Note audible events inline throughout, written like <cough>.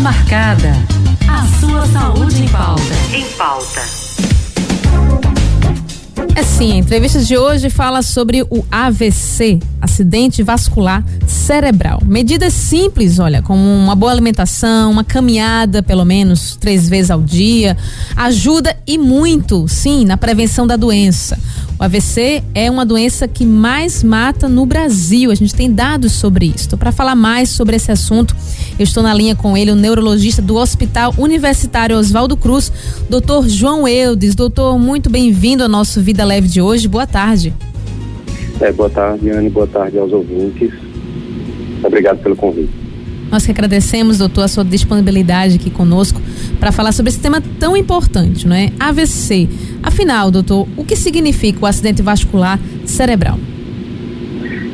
marcada. A sua saúde em pauta. Em pauta. É sim, a entrevista de hoje fala sobre o AVC, acidente vascular cerebral. Medidas simples, olha, como uma boa alimentação, uma caminhada pelo menos três vezes ao dia, ajuda e muito, sim, na prevenção da doença. O AVC é uma doença que mais mata no Brasil. A gente tem dados sobre isso. Para falar mais sobre esse assunto, eu estou na linha com ele, o neurologista do Hospital Universitário Oswaldo Cruz, doutor João Eudes. Doutor, muito bem-vindo ao nosso Vida Leve de hoje. Boa tarde. É, boa tarde, Anne. Boa tarde aos ouvintes. Obrigado pelo convite. Nós que agradecemos, doutor, a sua disponibilidade aqui conosco para falar sobre esse tema tão importante, não é? AVC. Afinal, doutor, o que significa o acidente vascular cerebral?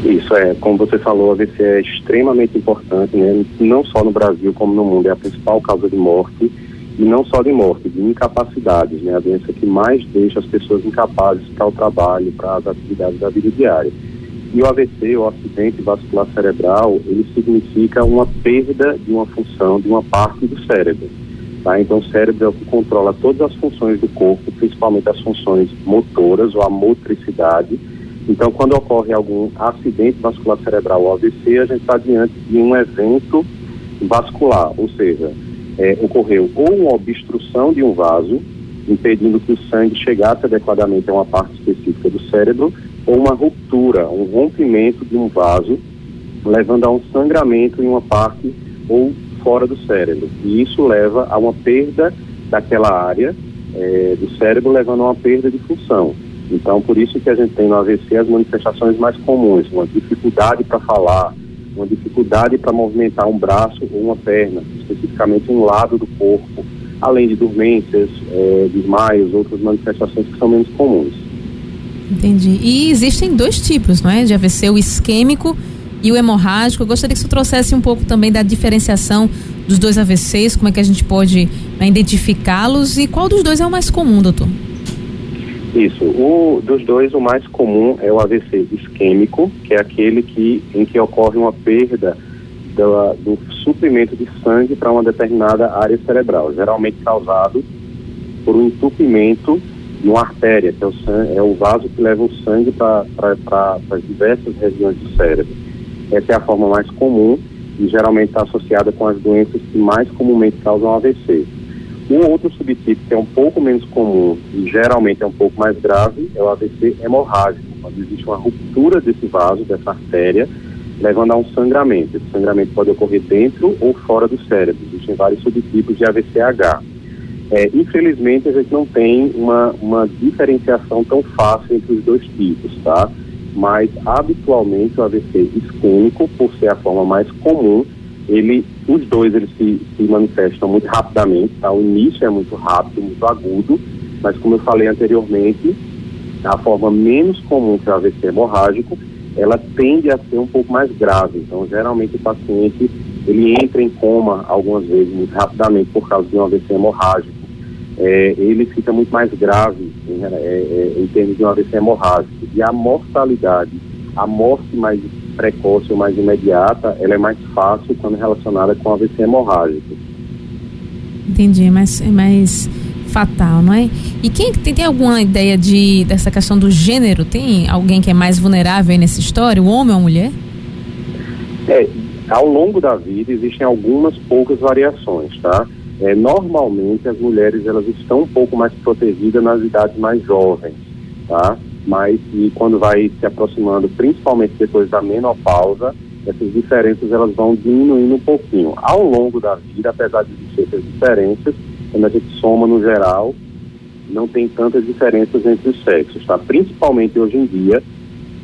Isso é, como você falou, o AVC é extremamente importante, né? Não só no Brasil como no mundo, é a principal causa de morte e não só de morte, de incapacidades, né? A doença que mais deixa as pessoas incapazes para o trabalho, para as atividades da vida diária. E o AVC, o acidente vascular cerebral, ele significa uma perda de uma função, de uma parte do cérebro. Tá? Então, o cérebro é o que controla todas as funções do corpo, principalmente as funções motoras ou a motricidade. Então, quando ocorre algum acidente vascular cerebral ou AVC, a gente está diante de um evento vascular, ou seja, é, ocorreu ou uma obstrução de um vaso, impedindo que o sangue chegasse adequadamente a uma parte específica do cérebro, ou uma ruptura, um rompimento de um vaso, levando a um sangramento em uma parte ou fora do cérebro. E isso leva a uma perda daquela área é, do cérebro, levando a uma perda de função. Então, por isso que a gente tem no AVC as manifestações mais comuns, uma dificuldade para falar, uma dificuldade para movimentar um braço ou uma perna, especificamente um lado do corpo, além de dormências, é, desmaios, outras manifestações que são menos comuns. Entendi. E existem dois tipos, não é? De AVC, o isquêmico e o hemorrágico. Eu gostaria que você trouxesse um pouco também da diferenciação dos dois AVCs, como é que a gente pode né, identificá-los e qual dos dois é o mais comum, doutor? Isso. O, dos dois, o mais comum é o AVC isquêmico, que é aquele que, em que ocorre uma perda do, do suprimento de sangue para uma determinada área cerebral, geralmente causado por um entupimento numa artéria, que é o, sangue, é o vaso que leva o sangue para as diversas regiões do cérebro. Essa é a forma mais comum e geralmente está associada com as doenças que mais comumente causam AVC. Um outro subtipo que é um pouco menos comum e geralmente é um pouco mais grave é o AVC hemorrágico, quando existe uma ruptura desse vaso, dessa artéria, levando a um sangramento. Esse sangramento pode ocorrer dentro ou fora do cérebro. Existem vários subtipos de AVCH. É, infelizmente, a gente não tem uma, uma diferenciação tão fácil entre os dois tipos, tá? Mas, habitualmente, o AVC isquêmico, por ser a forma mais comum, ele, os dois eles se, se manifestam muito rapidamente, tá? O início é muito rápido, muito agudo, mas como eu falei anteriormente, a forma menos comum que é o AVC hemorrágico, ela tende a ser um pouco mais grave. Então, geralmente o paciente ele entra em coma algumas vezes muito rapidamente por causa de um AVC hemorrágico. É, ele fica muito mais grave em, é, é, em termos de um AVC hemorrágico. E a mortalidade, a morte mais precoce ou mais imediata, ela é mais fácil quando relacionada com AVC hemorrágico. Entendi, é mais, é mais fatal, não é? E quem tem, tem alguma ideia de dessa questão do gênero? Tem alguém que é mais vulnerável nessa história, o homem ou a mulher? É, ao longo da vida existem algumas poucas variações, tá? É, normalmente as mulheres elas estão um pouco mais protegidas nas idades mais jovens, tá? Mas e quando vai se aproximando, principalmente depois da menopausa, essas diferenças elas vão diminuindo um pouquinho. Ao longo da vida, apesar de existir essas diferenças, quando a gente soma no geral, não tem tantas diferenças entre os sexos, tá? Principalmente hoje em dia,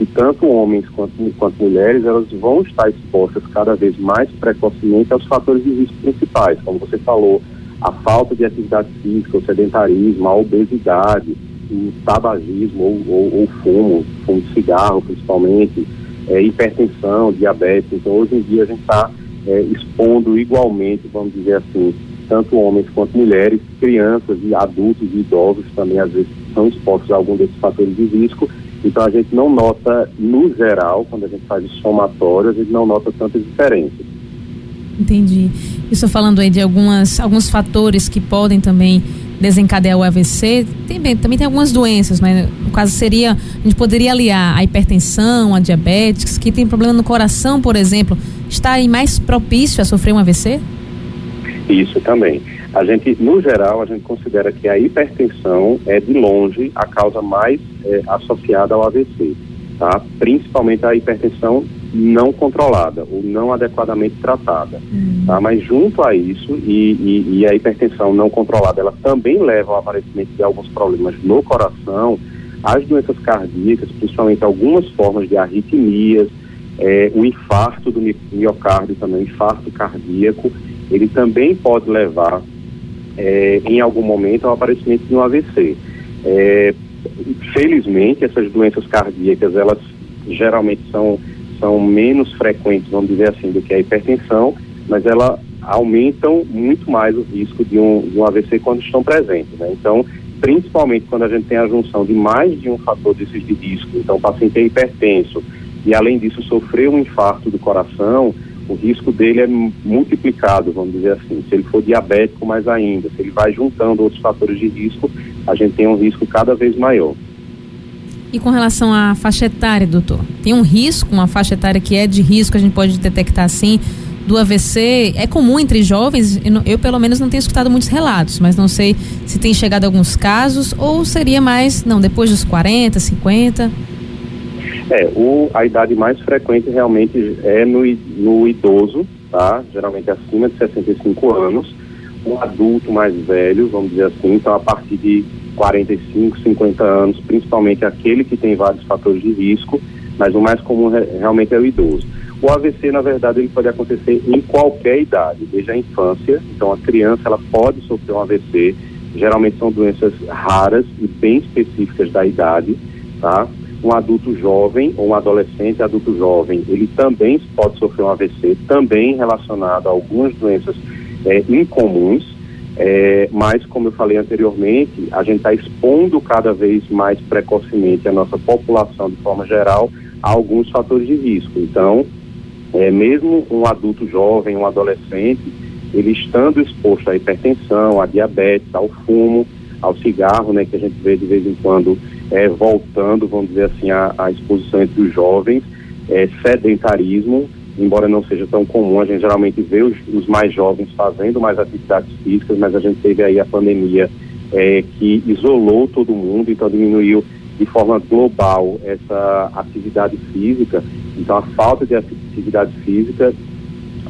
e tanto homens quanto, quanto mulheres, elas vão estar expostas cada vez mais precocemente aos fatores de risco principais, como você falou, a falta de atividade física, o sedentarismo, a obesidade, o tabagismo ou, ou, ou fumo, fumo de cigarro principalmente, é, hipertensão, diabetes. Então, hoje em dia, a gente está é, expondo igualmente, vamos dizer assim, tanto homens quanto mulheres, crianças e adultos e idosos também, às vezes, são expostos a algum desses fatores de risco então a gente não nota, no geral, quando a gente faz somatório, a gente não nota tantas diferenças. Entendi. Estou falando aí de algumas, alguns fatores que podem também desencadear o AVC. Tem, também tem algumas doenças, mas no caso seria, a gente poderia aliar a hipertensão, a diabetes, que tem problema no coração, por exemplo, está aí mais propício a sofrer um AVC? Isso também. A gente, no geral, a gente considera que a hipertensão é de longe a causa mais é, associada ao AVC, tá? Principalmente a hipertensão não controlada ou não adequadamente tratada, uhum. tá? Mas junto a isso e, e, e, a hipertensão não controlada, ela também leva ao aparecimento de alguns problemas no coração, as doenças cardíacas, principalmente algumas formas de arritmias, é, o infarto do miocárdio também, o infarto cardíaco, ele também pode levar é, em algum momento ao aparecimento de um AVC. É, felizmente, essas doenças cardíacas, elas geralmente são, são menos frequentes, vamos dizer assim, do que a hipertensão, mas elas aumentam muito mais o risco de um, de um AVC quando estão presentes. Né? Então, principalmente quando a gente tem a junção de mais de um fator desses de risco, então o paciente é hipertenso e além disso sofreu um infarto do coração, o risco dele é multiplicado, vamos dizer assim. Se ele for diabético, mais ainda. Se ele vai juntando outros fatores de risco, a gente tem um risco cada vez maior. E com relação à faixa etária, doutor? Tem um risco, uma faixa etária que é de risco, a gente pode detectar assim, do AVC? É comum entre jovens? Eu, eu pelo menos não tenho escutado muitos relatos, mas não sei se tem chegado alguns casos ou seria mais, não, depois dos 40, 50? É, o, a idade mais frequente realmente é no, no idoso, tá? Geralmente acima de 65 anos. Um adulto mais velho, vamos dizer assim, então a partir de 45, 50 anos, principalmente aquele que tem vários fatores de risco, mas o mais comum realmente é o idoso. O AVC, na verdade, ele pode acontecer em qualquer idade, desde a infância. Então, a criança ela pode sofrer um AVC. Geralmente são doenças raras e bem específicas da idade, tá? um adulto jovem ou um adolescente adulto jovem, ele também pode sofrer um AVC, também relacionado a algumas doenças é, incomuns, é, mas como eu falei anteriormente, a gente está expondo cada vez mais precocemente a nossa população de forma geral a alguns fatores de risco. Então, é, mesmo um adulto jovem, um adolescente, ele estando exposto à hipertensão, à diabetes, ao fumo, ao cigarro, né, que a gente vê de vez em quando é, voltando, vamos dizer assim, a, exposição entre os jovens, é, sedentarismo, embora não seja tão comum, a gente geralmente vê os, os, mais jovens fazendo mais atividades físicas, mas a gente teve aí a pandemia é, que isolou todo mundo, então diminuiu de forma global essa atividade física, então a falta de atividade física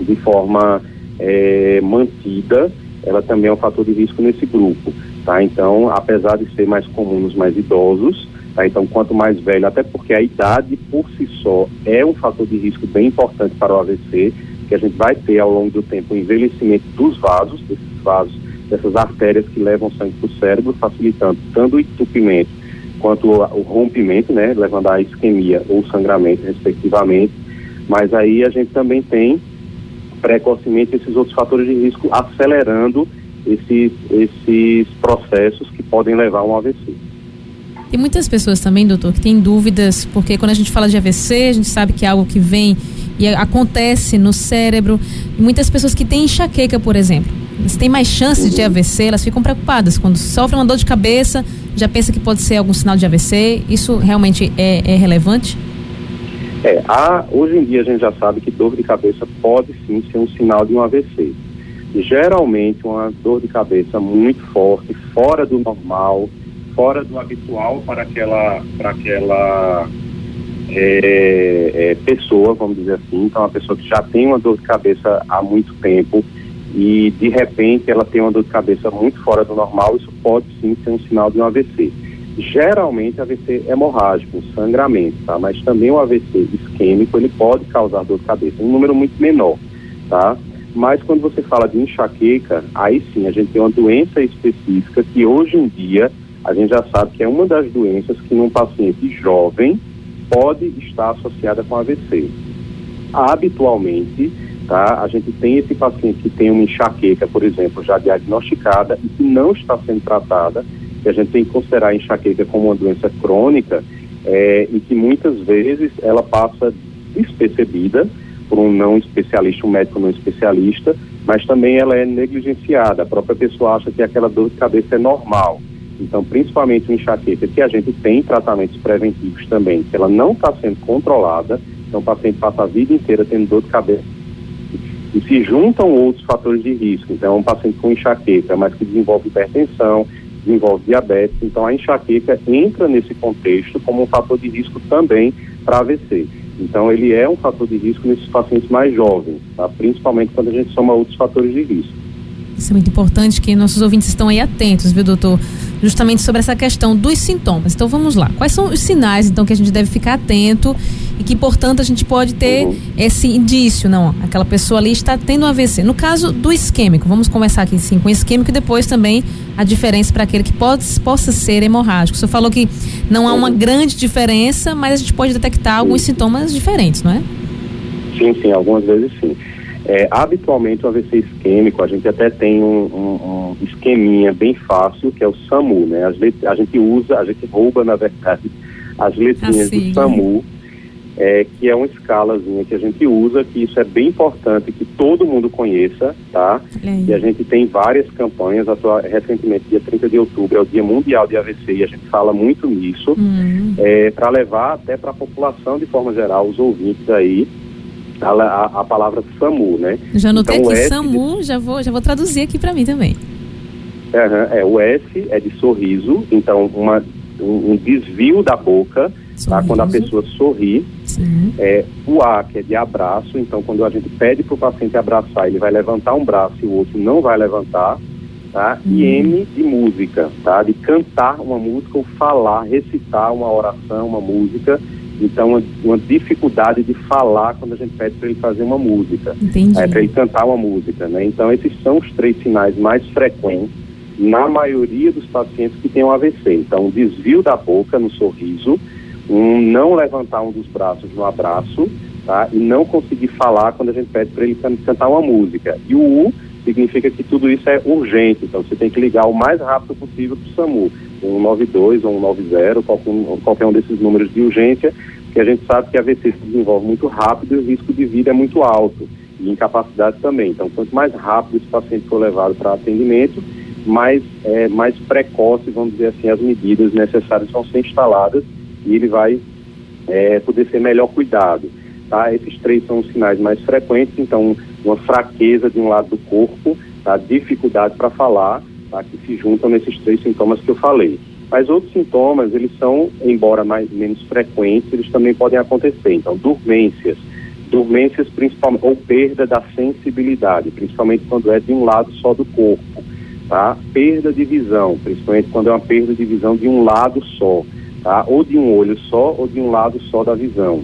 de forma é, mantida, ela também é um fator de risco nesse grupo. Tá? Então, apesar de ser mais comum nos mais idosos, tá? então quanto mais velho, até porque a idade por si só é um fator de risco bem importante para o AVC, que a gente vai ter ao longo do tempo o envelhecimento dos vasos, desses vasos, dessas artérias que levam sangue para o cérebro, facilitando tanto o entupimento quanto o, rompimento, né, levando à isquemia ou sangramento, respectivamente. Mas aí a gente também tem precocemente esses outros fatores de risco acelerando esses, esses processos que podem levar a um AVC. Tem muitas pessoas também, doutor, que têm dúvidas, porque quando a gente fala de AVC, a gente sabe que é algo que vem e acontece no cérebro. E muitas pessoas que têm enxaqueca, por exemplo, elas têm mais chances uhum. de AVC, elas ficam preocupadas. Quando sofrem uma dor de cabeça, já pensa que pode ser algum sinal de AVC. Isso realmente é, é relevante? É, há, hoje em dia a gente já sabe que dor de cabeça pode sim ser um sinal de um AVC geralmente uma dor de cabeça muito forte, fora do normal, fora do habitual para aquela, para aquela é, é, pessoa, vamos dizer assim. Então, uma pessoa que já tem uma dor de cabeça há muito tempo e de repente ela tem uma dor de cabeça muito fora do normal, isso pode sim ser um sinal de um AVC. Geralmente AVC hemorrágico, um sangramento, tá? Mas também o AVC isquêmico, ele pode causar dor de cabeça, um número muito menor, tá? Mas quando você fala de enxaqueca, aí sim a gente tem uma doença específica que hoje em dia a gente já sabe que é uma das doenças que num paciente jovem pode estar associada com AVC. Habitualmente, tá, a gente tem esse paciente que tem uma enxaqueca, por exemplo, já diagnosticada e que não está sendo tratada, que a gente tem que considerar a enxaqueca como uma doença crônica é, e que muitas vezes ela passa despercebida por um não especialista, um médico não especialista, mas também ela é negligenciada. A própria pessoa acha que aquela dor de cabeça é normal. Então, principalmente o enxaqueca, que a gente tem tratamentos preventivos também, que ela não está sendo controlada, então o paciente passa a vida inteira tendo dor de cabeça. E se juntam outros fatores de risco. Então, é um paciente com enxaqueca, mas que desenvolve hipertensão, desenvolve diabetes. Então, a enxaqueca entra nesse contexto como um fator de risco também para AVC. Então, ele é um fator de risco nesses pacientes mais jovens, tá? principalmente quando a gente soma outros fatores de risco. Isso é muito importante que nossos ouvintes estão aí atentos, viu, doutor? Justamente sobre essa questão dos sintomas. Então vamos lá. Quais são os sinais, então, que a gente deve ficar atento e que, portanto, a gente pode ter uhum. esse indício, não? Aquela pessoa ali está tendo um AVC. No caso do isquêmico, vamos começar aqui sim com o isquêmico e depois também a diferença para aquele que pode, possa ser hemorrágico. Senhor falou que não há uma uhum. grande diferença, mas a gente pode detectar alguns sintomas diferentes, não é? Sim, sim, algumas vezes sim. É, habitualmente o AVC isquêmico, a gente até tem um, um, um esqueminha bem fácil, que é o SAMU, né? Let, a gente usa, a gente rouba, na verdade, as letrinhas do SAMU, é, que é uma escalazinha que a gente usa, que isso é bem importante que todo mundo conheça, tá? E a gente tem várias campanhas, atua, recentemente, dia 30 de outubro, é o Dia Mundial de AVC, e a gente fala muito nisso, uhum. é, para levar até para a população, de forma geral, os ouvintes aí, a, a, a palavra SAMU, né? Já anotei então, aqui S SAMU, de... já, vou, já vou traduzir aqui para mim também. Uhum, é, o S é de sorriso, então uma, um, um desvio da boca, tá? quando a pessoa sorri. É, o A, que é de abraço, então quando a gente pede para o paciente abraçar, ele vai levantar um braço e o outro não vai levantar. Tá? Uhum. E M de música, tá? de cantar uma música ou falar, recitar uma oração, uma música então, uma, uma, dificuldade de falar quando a gente pede para ele fazer uma música, é, para ele cantar uma música. Né? Então, esses são os três sinais mais frequentes na maioria dos pacientes que têm um AVC. Então, um desvio da boca no sorriso, um não levantar um dos braços no abraço, tá? e não conseguir falar quando a gente pede para ele cantar uma música. E o U significa que tudo isso é urgente, então você tem que ligar o mais rápido possível para o SAMU, um 92 ou um 90, qualquer qualquer um desses números de urgência, que a gente sabe que a AVC se desenvolve muito rápido e o risco de vida é muito alto, e incapacidade também. Então, quanto mais rápido esse paciente for levado para atendimento, mais, é, mais precoce, vamos dizer assim, as medidas necessárias vão ser instaladas e ele vai é, poder ser melhor cuidado. Tá? Esses três são os sinais mais frequentes, então uma fraqueza de um lado do corpo, tá? dificuldade para falar, tá? que se juntam nesses três sintomas que eu falei. Mas outros sintomas, eles são, embora mais menos frequentes, eles também podem acontecer. Então, dormências, dormências principalmente, ou perda da sensibilidade, principalmente quando é de um lado só do corpo, tá? Perda de visão, principalmente quando é uma perda de visão de um lado só, tá? Ou de um olho só, ou de um lado só da visão.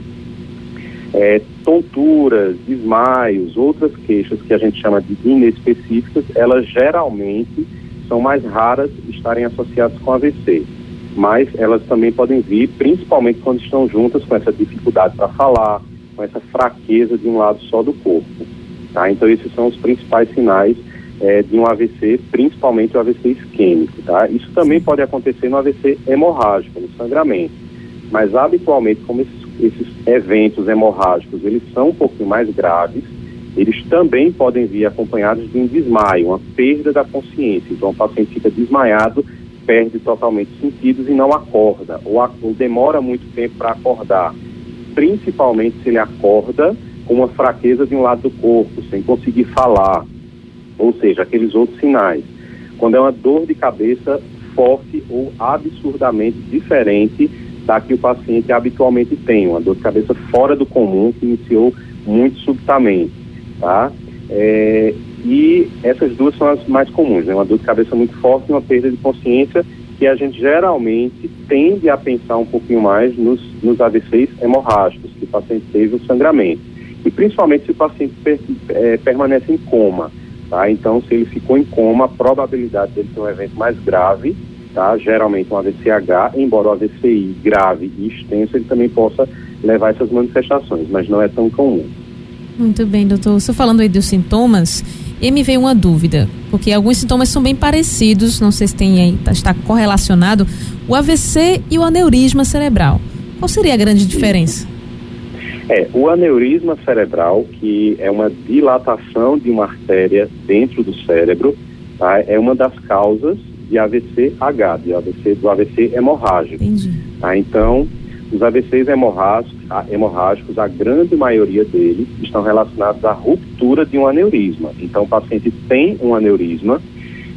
É, tonturas, desmaios, outras queixas que a gente chama de inespecíficas, elas geralmente são mais raras estarem associadas com AVC, mas elas também podem vir, principalmente quando estão juntas com essa dificuldade para falar, com essa fraqueza de um lado só do corpo. Tá? Então esses são os principais sinais é, de um AVC, principalmente o AVC isquêmico. Tá? Isso também pode acontecer no AVC hemorrágico, no sangramento, mas habitualmente como esses, esses eventos hemorrágicos eles são um pouquinho mais graves, eles também podem vir acompanhados de um desmaio, uma perda da consciência. Então, o paciente fica desmaiado, perde totalmente os sentidos e não acorda, ou, a, ou demora muito tempo para acordar. Principalmente se ele acorda com uma fraqueza de um lado do corpo, sem conseguir falar, ou seja, aqueles outros sinais. Quando é uma dor de cabeça forte ou absurdamente diferente da que o paciente habitualmente tem, uma dor de cabeça fora do comum que iniciou muito subitamente tá? É, e essas duas são as mais comuns, né? Uma dor de cabeça muito forte e uma perda de consciência que a gente geralmente tende a pensar um pouquinho mais nos, nos AVCs hemorrágicos, que o paciente teve o sangramento. E principalmente se o paciente per, é, permanece em coma, tá? Então, se ele ficou em coma, a probabilidade dele ter um evento mais grave, tá? Geralmente um AVCH, embora o AVCI grave e extenso, ele também possa levar essas manifestações, mas não é tão comum. Muito bem, doutor. Você falando aí dos sintomas, e me veio uma dúvida, porque alguns sintomas são bem parecidos, não sei se tem aí, tá, está correlacionado, o AVC e o aneurisma cerebral. Qual seria a grande diferença? É, o aneurisma cerebral, que é uma dilatação de uma artéria dentro do cérebro, tá? é uma das causas de AVC-H, de AVC, do AVC hemorrágico. Entendi. Tá? Então, os AVCs hemorrágicos, a, hemorrágicos, a grande maioria deles estão relacionados à ruptura de um aneurisma. Então, o paciente tem um aneurisma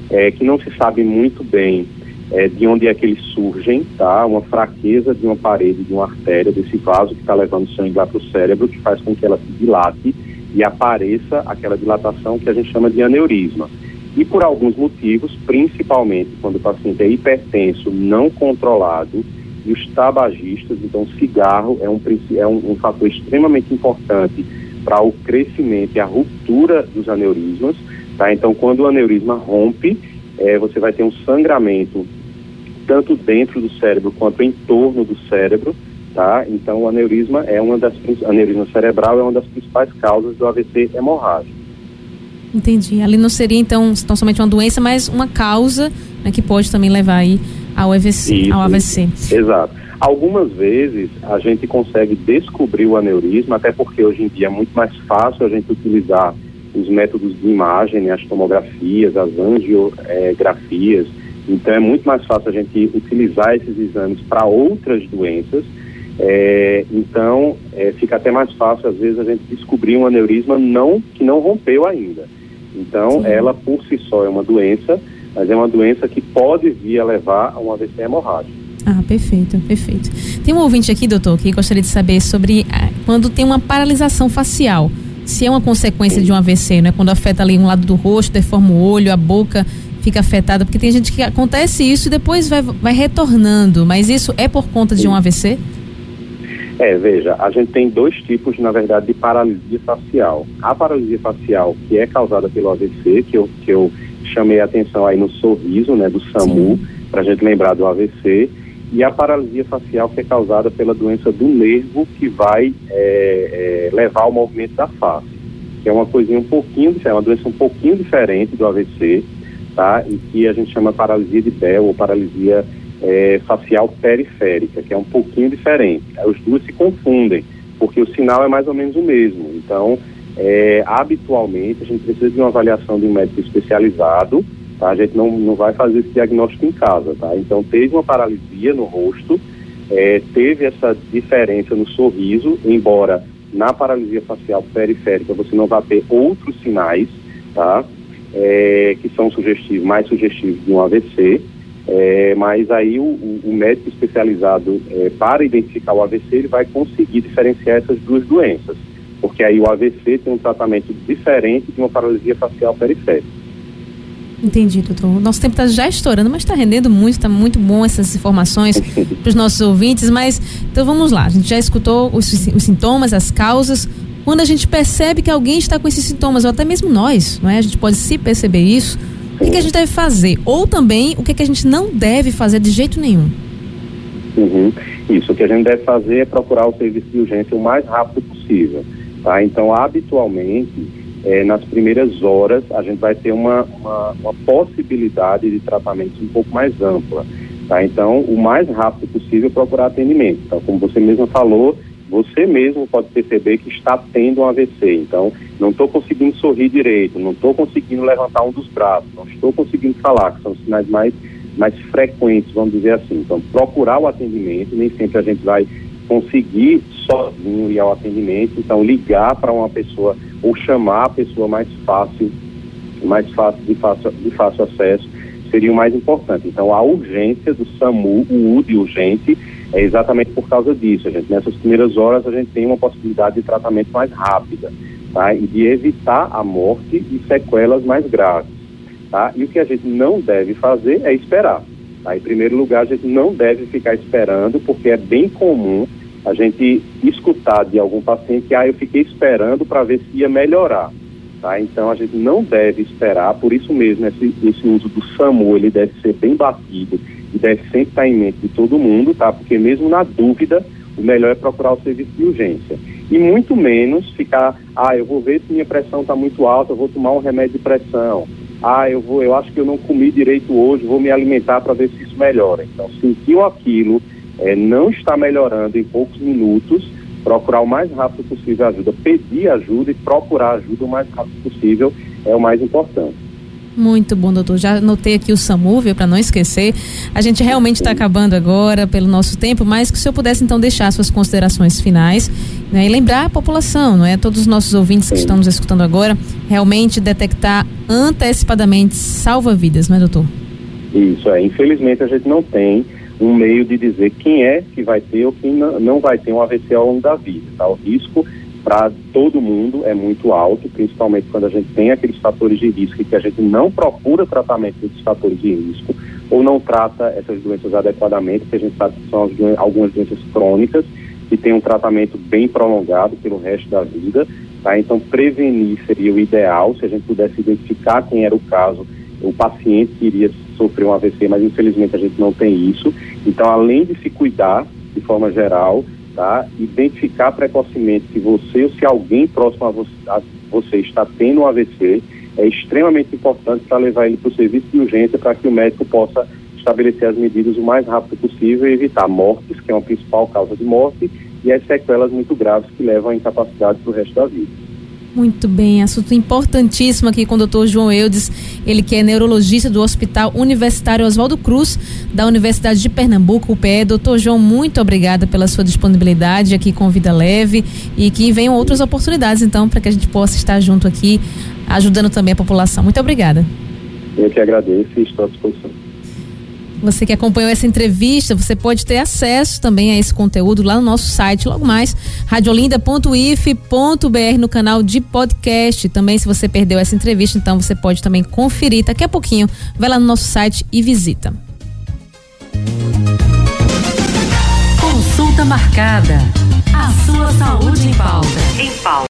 é, que não se sabe muito bem é, de onde é que eles surgem, tá? Uma fraqueza de uma parede, de uma artéria, desse vaso que está levando sangue lá para o cérebro, que faz com que ela se dilate e apareça aquela dilatação que a gente chama de aneurisma. E por alguns motivos, principalmente quando o paciente é hipertenso, não controlado, e os tabagistas, então cigarro é um, é um, um fator extremamente importante para o crescimento e a ruptura dos aneurismas, tá? Então quando o aneurisma rompe, é, você vai ter um sangramento tanto dentro do cérebro quanto em torno do cérebro, tá? Então o aneurisma é uma das aneurisma cerebral é uma das principais causas do AVC hemorrágico. Entendi. Ali não seria então tão somente uma doença, mas uma causa né, que pode também levar aí ao AVC, Isso, ao AVC. Exato. Algumas vezes a gente consegue descobrir o aneurisma, até porque hoje em dia é muito mais fácil a gente utilizar os métodos de imagem, né, as tomografias, as angiografias, então é muito mais fácil a gente utilizar esses exames para outras doenças. É, então é, fica até mais fácil às vezes a gente descobrir um aneurisma não que não rompeu ainda. Então Sim. ela por si só é uma doença, mas é uma doença que pode vir a levar a um AVC hemorrágico. Ah, perfeito, perfeito. Tem um ouvinte aqui, doutor, que gostaria de saber sobre ah, quando tem uma paralisação facial. Se é uma consequência Sim. de um AVC, né? Quando afeta ali um lado do rosto, deforma o olho, a boca fica afetada, porque tem gente que acontece isso e depois vai, vai retornando, mas isso é por conta de um AVC? É, veja, a gente tem dois tipos, na verdade, de paralisia facial. A paralisia facial, que é causada pelo AVC, que eu, que eu chamei a atenção aí no sorriso, né, do SAMU, para a gente lembrar do AVC, e a paralisia facial, que é causada pela doença do nervo, que vai é, é, levar ao movimento da face, que é uma coisinha um pouquinho, é uma doença um pouquinho diferente do AVC, tá? E que a gente chama paralisia de Bell ou paralisia é, facial periférica, que é um pouquinho diferente. Os duas se confundem, porque o sinal é mais ou menos o mesmo. Então, é, habitualmente, a gente precisa de uma avaliação de um médico especializado, tá? A gente não, não vai fazer esse diagnóstico em casa, tá? Então, teve uma paralisia no rosto, é, teve essa diferença no sorriso, embora na paralisia facial periférica você não vá ter outros sinais, tá? é, que são sugestivos, mais sugestivos de um AVC, é, mas aí o, o médico especializado é, para identificar o AVC ele vai conseguir diferenciar essas duas doenças, porque aí o AVC tem um tratamento diferente de uma paralisia facial periférica. Entendi, doutor. Nosso tempo está já estourando, mas está rendendo muito, está muito bom essas informações <laughs> para os nossos ouvintes. Mas então vamos lá, a gente já escutou os, os sintomas, as causas, quando a gente percebe que alguém está com esses sintomas, ou até mesmo nós, não é? A gente pode se perceber isso. O que, que a gente deve fazer? Ou também o que, que a gente não deve fazer de jeito nenhum? Uhum. Isso, o que a gente deve fazer é procurar o serviço de urgência o mais rápido possível. Tá? Então, habitualmente, é, nas primeiras horas, a gente vai ter uma, uma, uma possibilidade de tratamento um pouco mais ampla. Tá? Então, o mais rápido possível procurar atendimento. Então, como você mesmo falou, você mesmo pode perceber que está tendo um AVC. Então, não estou conseguindo sorrir direito, não estou conseguindo levantar um dos braços, não estou conseguindo falar, que são sinais mais, mais frequentes, vamos dizer assim. Então, procurar o atendimento, nem sempre a gente vai conseguir sozinho ir ao atendimento, então ligar para uma pessoa ou chamar a pessoa mais fácil, mais fácil de fácil, de fácil acesso seria o mais importante. Então, a urgência do SAMU, o UDI urgente, é exatamente por causa disso. A gente, nessas primeiras horas, a gente tem uma possibilidade de tratamento mais rápida, tá? E de evitar a morte e sequelas mais graves, tá? E o que a gente não deve fazer é esperar. Tá? Em primeiro lugar, a gente não deve ficar esperando, porque é bem comum a gente escutar de algum paciente que, ah, eu fiquei esperando para ver se ia melhorar. Tá? Então a gente não deve esperar, por isso mesmo esse, esse uso do SAMU ele deve ser bem batido e deve sempre estar em mente de todo mundo, tá? Porque mesmo na dúvida, o melhor é procurar o serviço de urgência. E muito menos ficar, ah, eu vou ver se minha pressão está muito alta, eu vou tomar um remédio de pressão. Ah, eu vou, eu acho que eu não comi direito hoje, vou me alimentar para ver se isso melhora. Então, sentiu aquilo, é, não está melhorando em poucos minutos, procurar o mais rápido possível ajuda, pedir ajuda e procurar ajuda o mais rápido possível é o mais importante. Muito bom, doutor. Já anotei aqui o SAMU, viu, para não esquecer. A gente realmente está acabando agora pelo nosso tempo, mas que o senhor pudesse então deixar suas considerações finais né, e lembrar a população, não é? Todos os nossos ouvintes que estão nos escutando agora, realmente detectar antecipadamente salva vidas, não é, doutor? Isso, é. Infelizmente a gente não tem um meio de dizer quem é que vai ter ou quem não vai ter um AVC ao longo da vida. Tá? O risco para todo mundo é muito alto, principalmente quando a gente tem aqueles fatores de risco e que a gente não procura tratamento desses fatores de risco ou não trata essas doenças adequadamente, que a gente sabe que são algumas doenças crônicas que têm um tratamento bem prolongado pelo resto da vida. Tá? Então, prevenir seria o ideal, se a gente pudesse identificar quem era o caso, o paciente iria sofrer um AVC, mas infelizmente a gente não tem isso. Então, além de se cuidar de forma geral, tá? Identificar precocemente se você ou se alguém próximo a você, a você está tendo um AVC é extremamente importante para levar ele para o serviço de urgência para que o médico possa estabelecer as medidas o mais rápido possível e evitar mortes, que é uma principal causa de morte, e as sequelas muito graves que levam à incapacidade para o resto da vida. Muito bem, assunto importantíssimo aqui com o doutor João Eudes, ele que é neurologista do Hospital Universitário Oswaldo Cruz, da Universidade de Pernambuco, UPE. Doutor João, muito obrigada pela sua disponibilidade aqui com Vida Leve e que venham outras oportunidades, então, para que a gente possa estar junto aqui, ajudando também a população. Muito obrigada. Eu que agradeço e estou à disposição. Você que acompanhou essa entrevista, você pode ter acesso também a esse conteúdo lá no nosso site, logo mais, radiolinda.if.br no canal de podcast. Também, se você perdeu essa entrevista, então você pode também conferir daqui a pouquinho. Vai lá no nosso site e visita. Consulta marcada. A sua saúde em pauta. Em pauta.